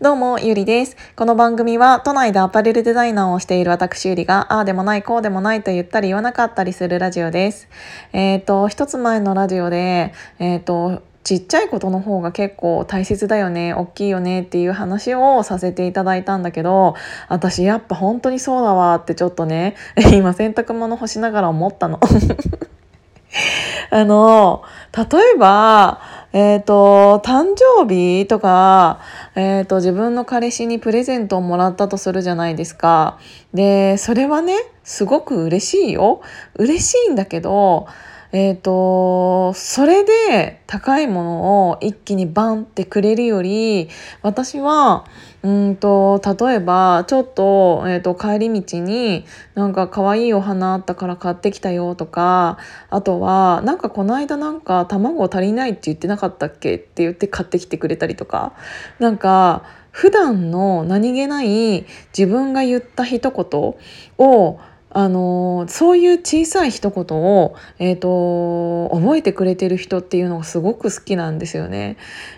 どうも、ゆりです。この番組は、都内でアパレルデザイナーをしている私ゆりが、ああでもない、こうでもないと言ったり言わなかったりするラジオです。えっ、ー、と、一つ前のラジオで、えっ、ー、と、ちっちゃいことの方が結構大切だよね、大きいよねっていう話をさせていただいたんだけど、私やっぱ本当にそうだわってちょっとね、今洗濯物干しながら思ったの。あの、例えば、えっ、ー、と、誕生日とか、えっ、ー、と、自分の彼氏にプレゼントをもらったとするじゃないですか。で、それはね、すごく嬉しいよ。嬉しいんだけど、えっ、ー、と、それで高いものを一気にバンってくれるより、私は、うんと、例えば、ちょっと、えっ、ー、と、帰り道に、なんか可愛いお花あったから買ってきたよとか、あとは、なんかこの間なんか卵足りないって言ってなかったっけ？って言って買ってきてくれたりとか、なんか、普段の何気ない自分が言った一言をあのそういう小さい一言を、えーと、覚えてくれてる人っていうのがすごく好きなんですよね。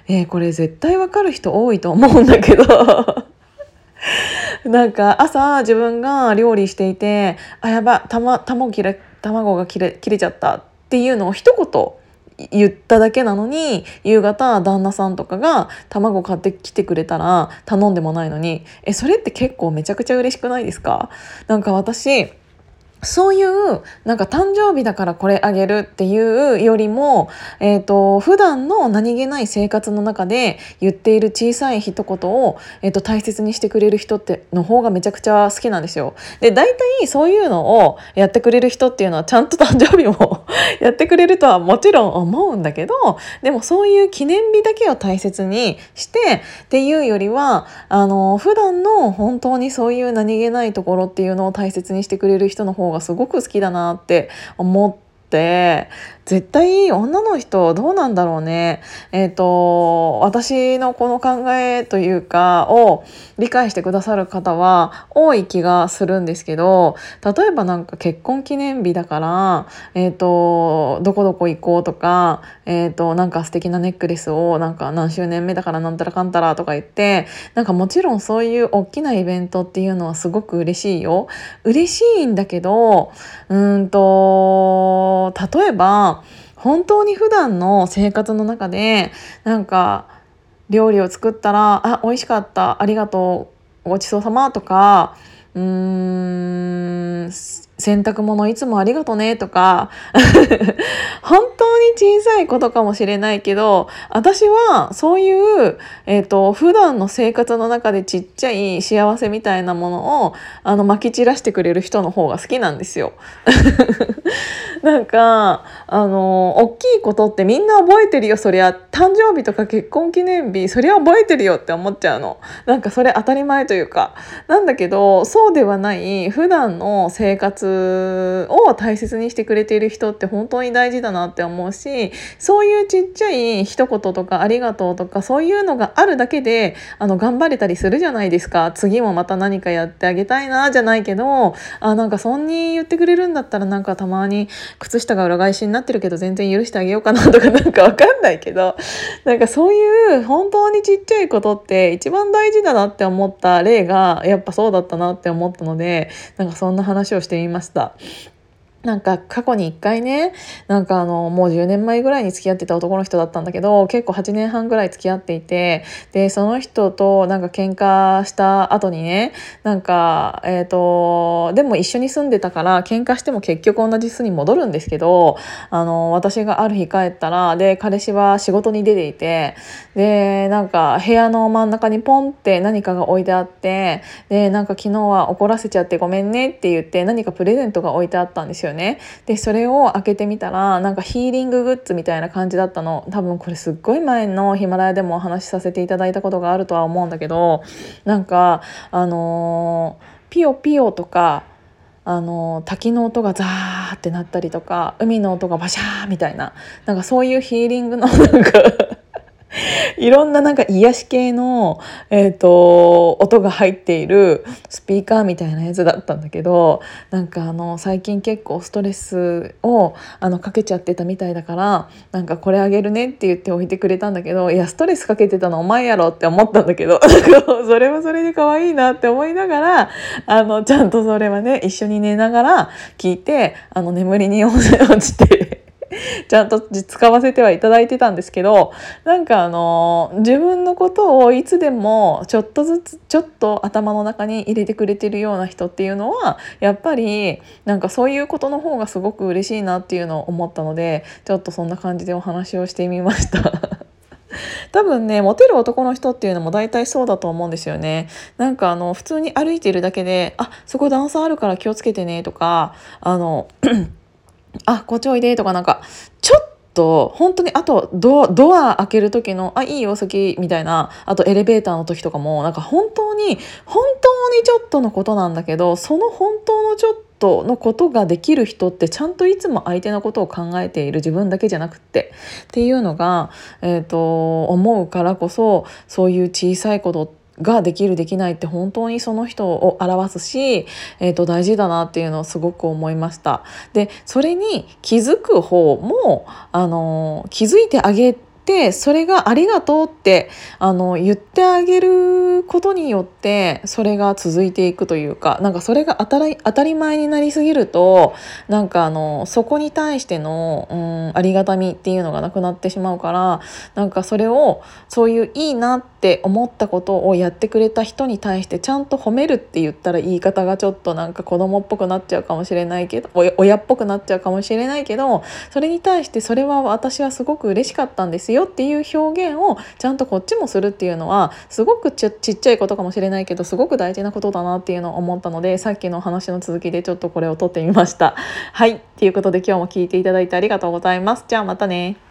えー、これ絶対わかる人多いと思うんだけど なんか朝自分が料理していて「あやばた、ま、卵切れ卵が切れ切れちゃった」っていうのを一言言っただけなのに夕方旦那さんとかが卵買ってきてくれたら頼んでもないのにえそれって結構めちゃくちゃ嬉しくないですか？なんか私そういうなんか誕生日だからこれあげるっていうよりも、えーと、普段の何気ない生活の中で言っている小さい一言を、えーと、大切にしてくれる人っての方がめちゃくちゃ好きなんですよ。で大体そういうのをやってくれる人っていうのはちゃんと誕生日も やってくれるとはもちろん思うんだけどでもそういう記念日だけを大切にしてっていうよりはあの普段の本当にそういう何気ないところっていうのを大切にしてくれる人の方がすごく好きだなって思って。絶対女の人どうなんだろうね。えっ、ー、と、私のこの考えというかを理解してくださる方は多い気がするんですけど、例えばなんか結婚記念日だから、えっ、ー、と、どこどこ行こうとか、えっ、ー、と、なんか素敵なネックレスをなんか何周年目だからなんたらかんたらとか言って、なんかもちろんそういう大きなイベントっていうのはすごく嬉しいよ。嬉しいんだけど、うんと、例えば、本当に普段の生活の中でなんか料理を作ったら「あ美味しかったありがとうごちそうさま」とかうーん洗濯物いつもありがとねとか 本当に小さいことかもしれないけど私はそういう、えーと、普段の生活の中でちっちゃい幸せみたいなものをあの撒き散らしてくれる人の方が好きなんですよ。なんかあの大きいことってみんな覚えてるよ。そりゃ誕生日とか結婚記念日そりゃ覚えてるよって思っちゃうの。なんかそれ当たり前というか。なんだけどそうではない普段の生活を大切にしてくれている人って本当に大事だなって思うしそういうちっちゃい一言とかありがとうとかそういうのがあるだけであの頑張れたりするじゃないですか次もまた何かやってあげたいなじゃないけどあなんかそんに言ってくれるんだったらなんかたまに靴下が裏返しになってるけど全然許してあげようかなとかなんかわかんないけどなんかそういう本当にちっちゃいことって一番大事だなって思った例がやっぱそうだったなって思ったのでなんかそんな話をしてみました。ました。なんか過去に一回ねなんかあのもう10年前ぐらいに付き合ってた男の人だったんだけど結構8年半ぐらい付き合っていてでその人となんか喧嘩した後にねなんかえっ、ー、とでも一緒に住んでたから喧嘩しても結局同じ巣に戻るんですけどあの私がある日帰ったらで彼氏は仕事に出ていてでなんか部屋の真ん中にポンって何かが置いてあってでなんか昨日は怒らせちゃってごめんねって言って何かプレゼントが置いてあったんですよ。よね。でそれを開けてみたらなんかヒーリンググッズみたいな感じだったの多分これすっごい前のヒマラヤでもお話しさせていただいたことがあるとは思うんだけどなんかあのー、ピヨピヨとかあの滝の音がザーってなったりとか海の音がバシャーみたいななんかそういうヒーリングのなんかいろんななんか癒し系の、えーと、音が入っているスピーカーみたいなやつだったんだけどなんかあの最近結構ストレスをあのかけちゃってたみたいだからなんかこれあげるねって言って置いてくれたんだけどいやストレスかけてたのお前やろって思ったんだけど それはそれで可愛いなって思いながらあのちゃんとそれはね一緒に寝ながら聞いてあの眠りに落ちて ちゃんと使わせてはいただいてたんですけどなんかあの自分のことをいつでもちょっとずつちょっと頭の中に入れてくれてるような人っていうのはやっぱりなんかそういうことの方がすごく嬉しいなっていうのを思ったのでちょっとそんな感じでお話をしてみました。多分ねモテる男の人っていうのも大体そうだと思うんですよねなんかあの普通に歩いてるだけで「あそこ段差あるから気をつけてね」とかあのあこっちおいでとかなんかちょっと本当にあとドドア開ける時の「あいいよ先」みたいなあとエレベーターの時とかもなんか本当に本当にちょっとのことなんだけどその本当のちょっとのことができる人ってちゃんといつも相手のことを考えている自分だけじゃなくってっていうのが、えーと思うからこそそういう小さいことってができるできないって本当にその人を表すし、えー、と大事だなっていうのをすごく思いました。でそれに気づく方もあの気づいてあげてそれが「ありがとう」ってあの言ってあげることによってそれが続いていくというかなんかそれが当たり当たり前になりすぎるとなんかあのそこに対しての、うん、ありがたみっていうのがなくなってしまうからなんかそれをそういういいなって思ったことをやってくれた人に対してちゃんと褒めるって言ったら言い方がちょっとなんか子供っぽくなっちゃうかもしれないけど親っぽくなっちゃうかもしれないけどそれに対してそれは私はすごく嬉しかったんですよよっていう表現をちゃんとこっちもするっていうのはすごくちっちゃいことかもしれないけどすごく大事なことだなっていうのを思ったのでさっきの話の続きでちょっとこれを撮ってみました。はいということで今日も聞いていただいてありがとうございます。じゃあまたね。